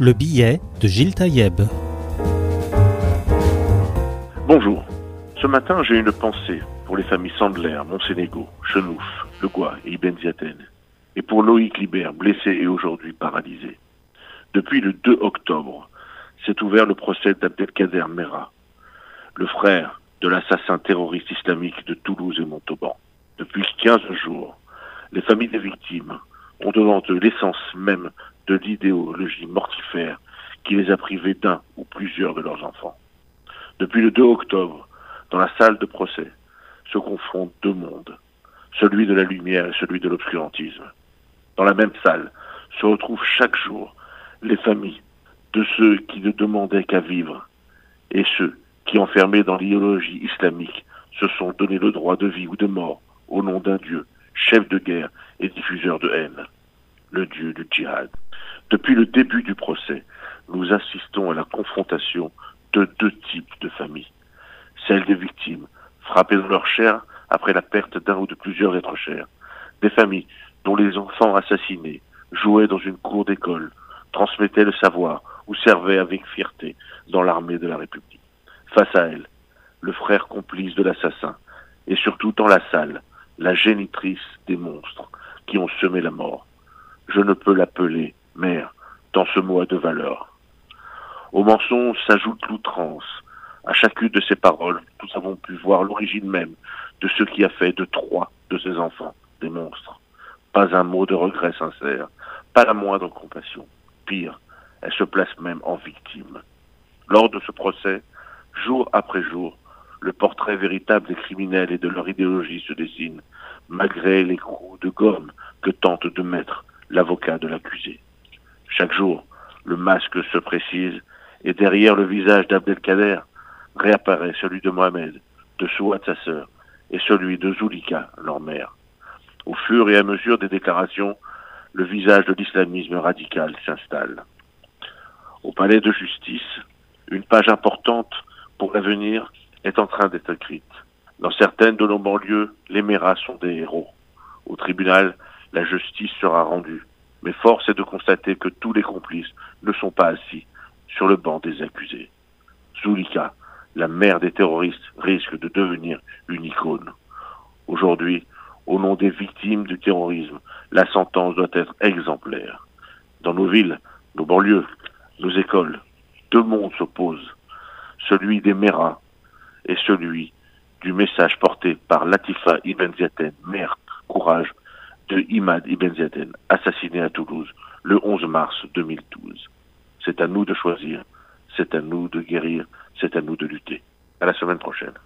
Le billet de Gilles Taïeb. Bonjour. Ce matin, j'ai une pensée pour les familles Sandler, Monsénégo, Chenouf, Le Goua et Ibn Ziaten, et pour Loïc Libert, blessé et aujourd'hui paralysé. Depuis le 2 octobre, s'est ouvert le procès d'Abdelkader Mera, le frère de l'assassin terroriste islamique de Toulouse et Montauban. Depuis 15 jours, les familles des victimes ont devant eux l'essence même de l'idéologie mortifère qui les a privés d'un ou plusieurs de leurs enfants. Depuis le 2 octobre, dans la salle de procès, se confrontent deux mondes, celui de la lumière et celui de l'obscurantisme. Dans la même salle se retrouvent chaque jour les familles de ceux qui ne demandaient qu'à vivre et ceux qui, enfermés dans l'idéologie islamique, se sont donné le droit de vie ou de mort au nom d'un Dieu, chef de guerre et diffuseur de haine, le Dieu du djihad. Depuis le début du procès, nous assistons à la confrontation de deux types de familles. Celle des victimes, frappées dans leur chair après la perte d'un ou de plusieurs êtres chers. Des familles dont les enfants assassinés jouaient dans une cour d'école, transmettaient le savoir ou servaient avec fierté dans l'armée de la République. Face à elles, le frère complice de l'assassin, et surtout dans la salle, la génitrice des monstres qui ont semé la mort. Je ne peux l'appeler mère, tant ce mot a de valeur. Au mensonge s'ajoute l'outrance. À chacune de ces paroles, nous avons pu voir l'origine même de ce qui a fait de trois de ses enfants des monstres. Pas un mot de regret sincère, pas la moindre compassion. Pire, elle se place même en victime. Lors de ce procès, jour après jour, le portrait véritable des criminels et de leur idéologie se dessine, malgré les coups de gomme que tente de mettre l'avocat de l'accusé. Chaque jour, le masque se précise et derrière le visage d'Abdelkader réapparaît celui de Mohamed, de Souad sa sœur, et celui de Zulika, leur mère. Au fur et à mesure des déclarations, le visage de l'islamisme radical s'installe. Au palais de justice, une page importante pour l'avenir est en train d'être écrite. Dans certaines de nos banlieues, les méras sont des héros. Au tribunal, la justice sera rendue. Mais force est de constater que tous les complices ne sont pas assis sur le banc des accusés. Zulika, la mère des terroristes, risque de devenir une icône. Aujourd'hui, au nom des victimes du terrorisme, la sentence doit être exemplaire. Dans nos villes, nos banlieues, nos écoles, deux mondes s'opposent. Celui des méras et celui du message porté par Latifa Ibn Ziaten, mère courage de Imad Ibn Ziaden, assassiné à Toulouse le 11 mars 2012. C'est à nous de choisir, c'est à nous de guérir, c'est à nous de lutter. À la semaine prochaine.